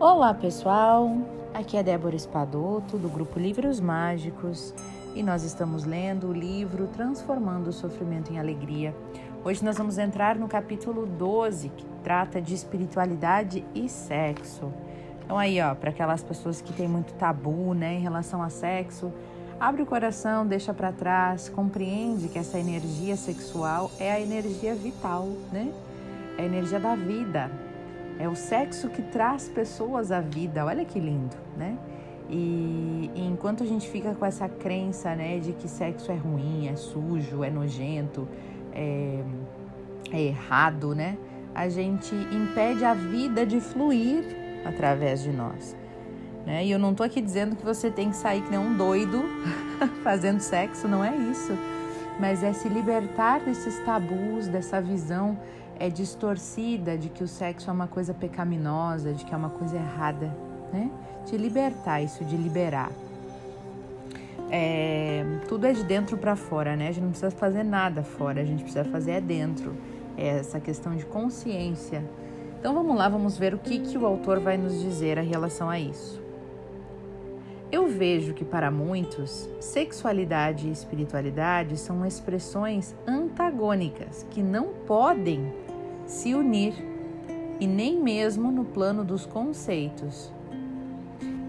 Olá pessoal, aqui é Débora Espadoto do grupo Livros Mágicos e nós estamos lendo o livro Transformando o Sofrimento em Alegria. Hoje nós vamos entrar no capítulo 12 que trata de espiritualidade e sexo. Então aí ó, para aquelas pessoas que têm muito tabu, né, em relação a sexo, abre o coração, deixa para trás, compreende que essa energia sexual é a energia vital, né? É a energia da vida, é o sexo que traz pessoas à vida. Olha que lindo, né? E, e, enquanto a gente fica com essa crença, né, de que sexo é ruim, é sujo, é nojento, é, é errado, né? A gente impede a vida de fluir através de nós. Né? E eu não tô aqui dizendo que você tem que sair que nem um doido fazendo sexo, não é isso. Mas é se libertar desses tabus, dessa visão é distorcida de que o sexo é uma coisa pecaminosa, de que é uma coisa errada, né? De libertar isso, de liberar. É, tudo é de dentro para fora, né? A gente não precisa fazer nada fora, a gente precisa fazer é dentro. É essa questão de consciência. Então vamos lá, vamos ver o que, que o autor vai nos dizer a relação a isso. Eu vejo que para muitos, sexualidade e espiritualidade são expressões antagônicas que não podem se unir e nem mesmo no plano dos conceitos.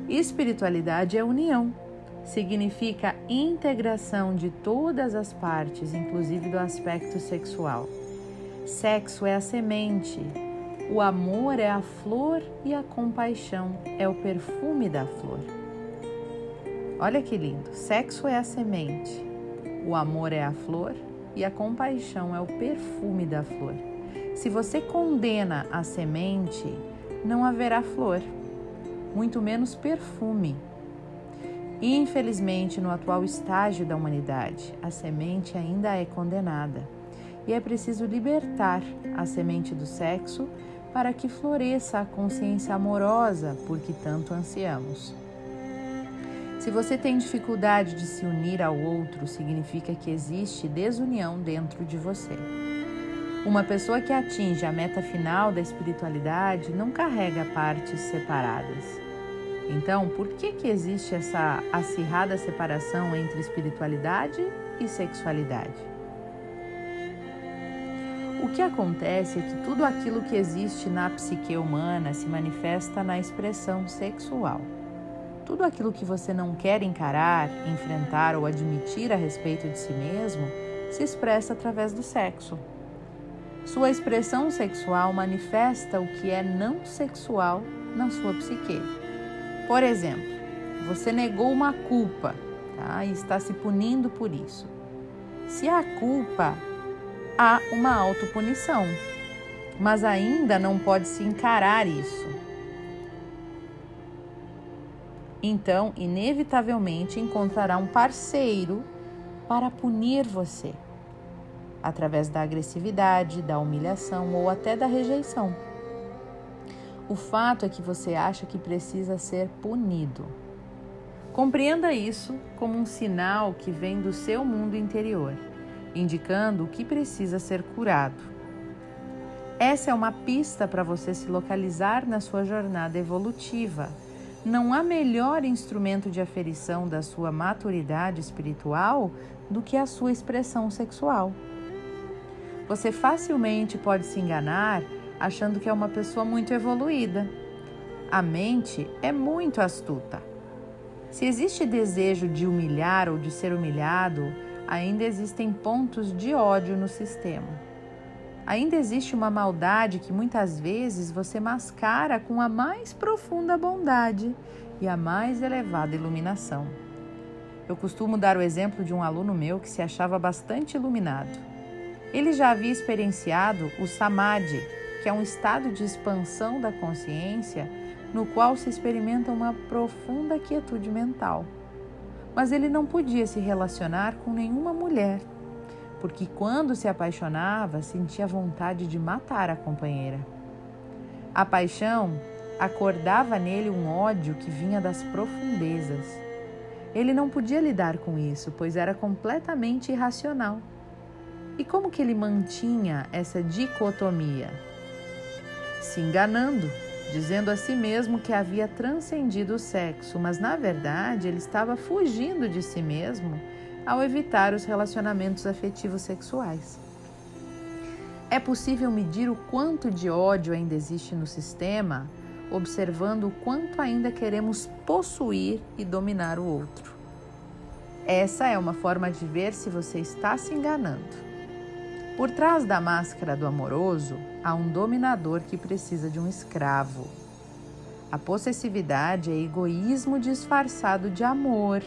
Espiritualidade é união, significa integração de todas as partes, inclusive do aspecto sexual. Sexo é a semente, o amor é a flor e a compaixão é o perfume da flor. Olha que lindo! Sexo é a semente, o amor é a flor e a compaixão é o perfume da flor. Se você condena a semente, não haverá flor, muito menos perfume. Infelizmente, no atual estágio da humanidade, a semente ainda é condenada e é preciso libertar a semente do sexo para que floresça a consciência amorosa por que tanto ansiamos. Se você tem dificuldade de se unir ao outro, significa que existe desunião dentro de você. Uma pessoa que atinge a meta final da espiritualidade não carrega partes separadas. Então, por que, que existe essa acirrada separação entre espiritualidade e sexualidade? O que acontece é que tudo aquilo que existe na psique humana se manifesta na expressão sexual. Tudo aquilo que você não quer encarar, enfrentar ou admitir a respeito de si mesmo se expressa através do sexo. Sua expressão sexual manifesta o que é não sexual na sua psique. Por exemplo, você negou uma culpa tá? e está se punindo por isso. Se há culpa, há uma autopunição, mas ainda não pode se encarar isso. Então, inevitavelmente encontrará um parceiro para punir você através da agressividade, da humilhação ou até da rejeição. O fato é que você acha que precisa ser punido. Compreenda isso como um sinal que vem do seu mundo interior, indicando o que precisa ser curado. Essa é uma pista para você se localizar na sua jornada evolutiva. Não há melhor instrumento de aferição da sua maturidade espiritual do que a sua expressão sexual. Você facilmente pode se enganar achando que é uma pessoa muito evoluída. A mente é muito astuta. Se existe desejo de humilhar ou de ser humilhado, ainda existem pontos de ódio no sistema. Ainda existe uma maldade que muitas vezes você mascara com a mais profunda bondade e a mais elevada iluminação. Eu costumo dar o exemplo de um aluno meu que se achava bastante iluminado. Ele já havia experienciado o samadhi, que é um estado de expansão da consciência no qual se experimenta uma profunda quietude mental. Mas ele não podia se relacionar com nenhuma mulher, porque quando se apaixonava sentia vontade de matar a companheira. A paixão acordava nele um ódio que vinha das profundezas. Ele não podia lidar com isso, pois era completamente irracional. E como que ele mantinha essa dicotomia? Se enganando, dizendo a si mesmo que havia transcendido o sexo, mas na verdade ele estava fugindo de si mesmo ao evitar os relacionamentos afetivos sexuais. É possível medir o quanto de ódio ainda existe no sistema, observando o quanto ainda queremos possuir e dominar o outro. Essa é uma forma de ver se você está se enganando. Por trás da máscara do amoroso há um dominador que precisa de um escravo. A possessividade é egoísmo disfarçado de amor.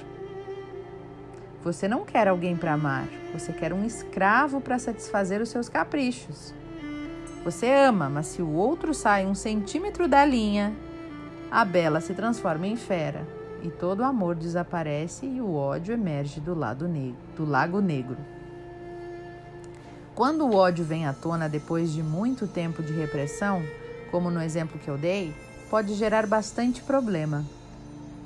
Você não quer alguém para amar, você quer um escravo para satisfazer os seus caprichos. Você ama, mas se o outro sai um centímetro da linha, a bela se transforma em fera e todo o amor desaparece e o ódio emerge do, lado do lago negro. Quando o ódio vem à tona depois de muito tempo de repressão, como no exemplo que eu dei, pode gerar bastante problema.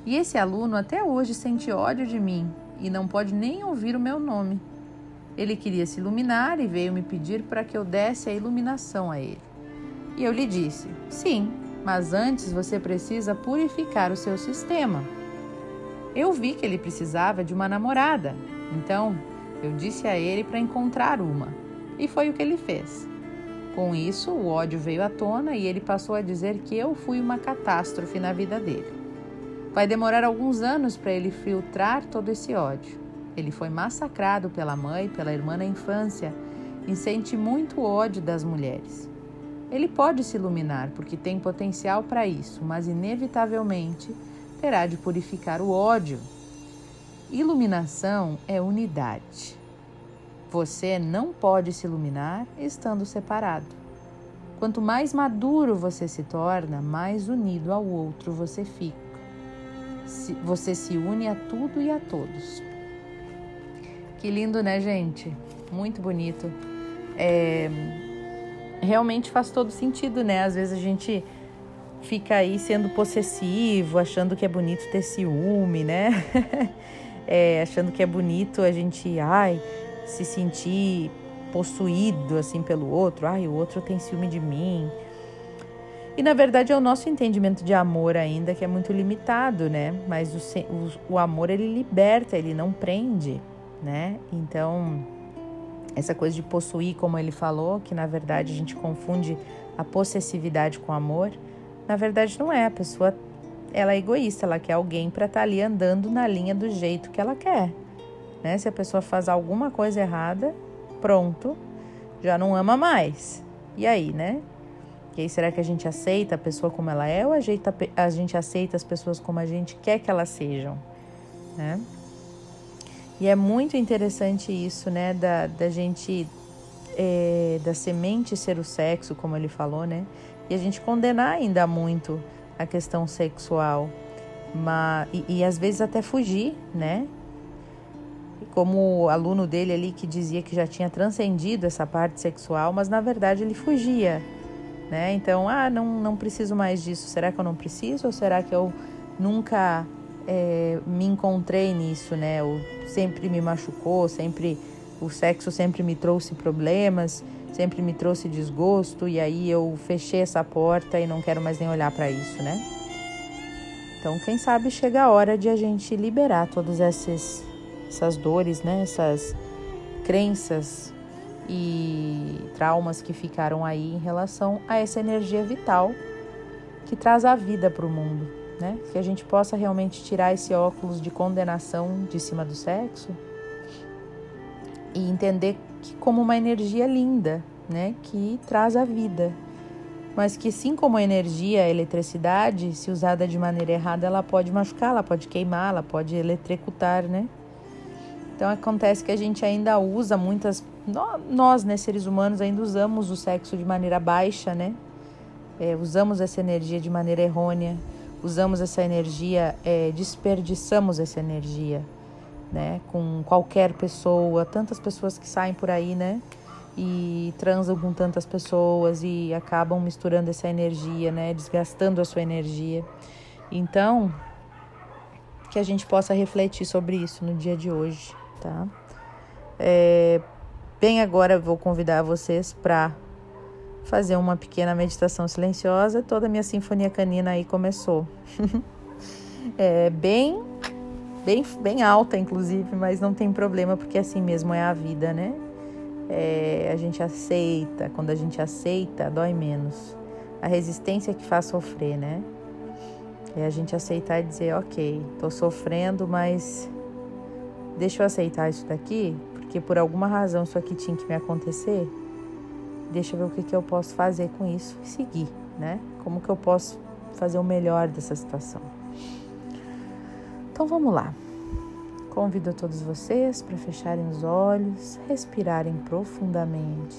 E esse aluno até hoje sente ódio de mim e não pode nem ouvir o meu nome. Ele queria se iluminar e veio me pedir para que eu desse a iluminação a ele. E eu lhe disse: sim, mas antes você precisa purificar o seu sistema. Eu vi que ele precisava de uma namorada, então eu disse a ele para encontrar uma. E foi o que ele fez. Com isso, o ódio veio à tona e ele passou a dizer que eu fui uma catástrofe na vida dele. Vai demorar alguns anos para ele filtrar todo esse ódio. Ele foi massacrado pela mãe, pela irmã na infância e sente muito ódio das mulheres. Ele pode se iluminar porque tem potencial para isso, mas inevitavelmente terá de purificar o ódio. Iluminação é unidade. Você não pode se iluminar estando separado. Quanto mais maduro você se torna, mais unido ao outro você fica. Você se une a tudo e a todos. Que lindo, né, gente? Muito bonito. É... Realmente faz todo sentido, né? Às vezes a gente fica aí sendo possessivo, achando que é bonito ter ciúme, né? é, achando que é bonito a gente, ai, se sentir possuído assim pelo outro, ai, o outro tem ciúme de mim. E na verdade é o nosso entendimento de amor ainda que é muito limitado, né? Mas o, o, o amor ele liberta, ele não prende, né? Então, essa coisa de possuir, como ele falou, que na verdade a gente confunde a possessividade com amor, na verdade não é. A pessoa ela é egoísta, ela quer alguém para estar tá ali andando na linha do jeito que ela quer. Né? Se a pessoa faz alguma coisa errada, pronto, já não ama mais. E aí, né? E aí, será que a gente aceita a pessoa como ela é ou a gente, gente aceita as pessoas como a gente quer que elas sejam? Né? E é muito interessante isso, né? Da, da gente, é, da semente ser o sexo, como ele falou, né? E a gente condenar ainda muito a questão sexual. Mas, e, e às vezes até fugir, né? Como o aluno dele ali que dizia que já tinha transcendido essa parte sexual, mas na verdade ele fugia, né? Então, ah, não, não preciso mais disso. Será que eu não preciso ou será que eu nunca é, me encontrei nisso, né? Ou sempre me machucou, sempre o sexo sempre me trouxe problemas, sempre me trouxe desgosto e aí eu fechei essa porta e não quero mais nem olhar para isso, né? Então, quem sabe chega a hora de a gente liberar todos esses essas dores, né? Essas crenças e traumas que ficaram aí em relação a essa energia vital que traz a vida para o mundo, né? Que a gente possa realmente tirar esse óculos de condenação de cima do sexo e entender que como uma energia linda, né? Que traz a vida, mas que assim como a energia, a eletricidade, se usada de maneira errada, ela pode machucar, ela pode queimar, ela pode eletrocutar, né? Então acontece que a gente ainda usa muitas. Nós, né, seres humanos, ainda usamos o sexo de maneira baixa, né? É, usamos essa energia de maneira errônea, usamos essa energia, é, desperdiçamos essa energia, né? Com qualquer pessoa, tantas pessoas que saem por aí, né? E transam com tantas pessoas e acabam misturando essa energia, né? Desgastando a sua energia. Então, que a gente possa refletir sobre isso no dia de hoje tá? É, bem agora vou convidar vocês para fazer uma pequena meditação silenciosa, toda a minha sinfonia canina aí começou. é bem, bem, bem alta, inclusive, mas não tem problema, porque assim mesmo é a vida, né? É, a gente aceita, quando a gente aceita, dói menos. A resistência que faz sofrer, né? É a gente aceitar e dizer, ok, tô sofrendo, mas deixa eu aceitar isso daqui, porque por alguma razão isso aqui tinha que me acontecer. Deixa eu ver o que, que eu posso fazer com isso e seguir, né? Como que eu posso fazer o melhor dessa situação. Então vamos lá. Convido a todos vocês para fecharem os olhos, respirarem profundamente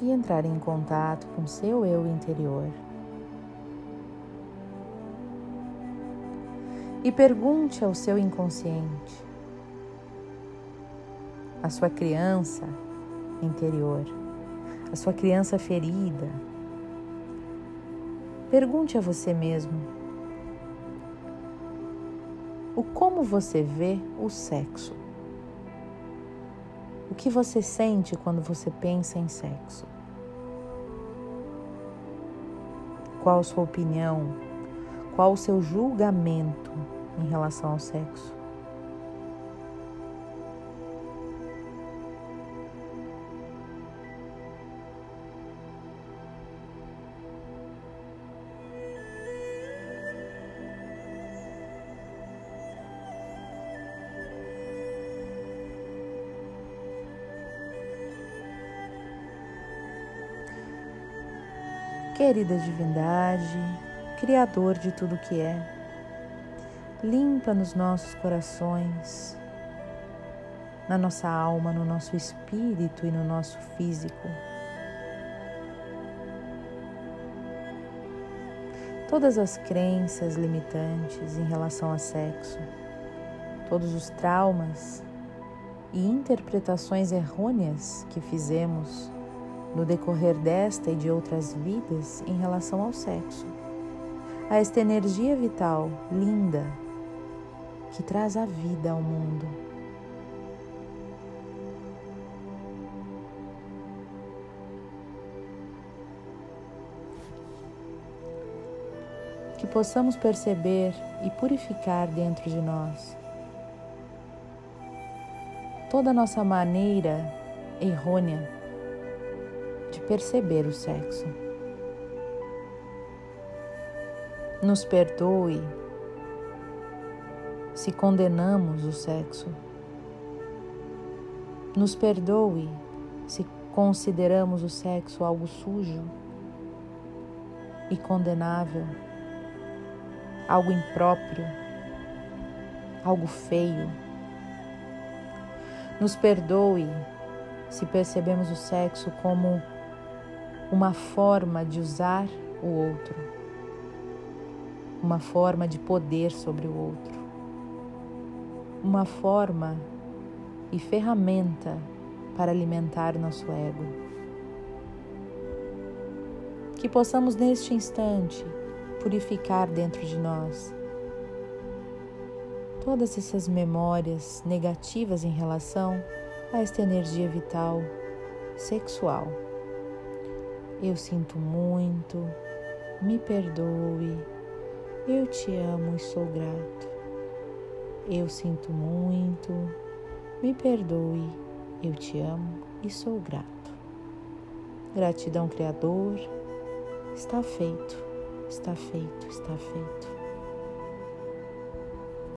e entrarem em contato com seu eu interior. E pergunte ao seu inconsciente, a sua criança interior, a sua criança ferida. Pergunte a você mesmo o como você vê o sexo. O que você sente quando você pensa em sexo? Qual sua opinião? Qual o seu julgamento em relação ao sexo? Querida Divindade, Criador de tudo que é, limpa nos nossos corações, na nossa alma, no nosso espírito e no nosso físico. Todas as crenças limitantes em relação a sexo, todos os traumas e interpretações errôneas que fizemos no decorrer desta e de outras vidas em relação ao sexo. A esta energia vital linda que traz a vida ao mundo. Que possamos perceber e purificar dentro de nós toda a nossa maneira errônea perceber o sexo. Nos perdoe se condenamos o sexo. Nos perdoe se consideramos o sexo algo sujo e condenável, algo impróprio, algo feio. Nos perdoe se percebemos o sexo como uma forma de usar o outro, uma forma de poder sobre o outro, uma forma e ferramenta para alimentar nosso ego. Que possamos neste instante purificar dentro de nós todas essas memórias negativas em relação a esta energia vital sexual eu sinto muito, me perdoe, eu te amo e sou grato. Eu sinto muito, me perdoe, eu te amo e sou grato. Gratidão, Criador, está feito, está feito, está feito.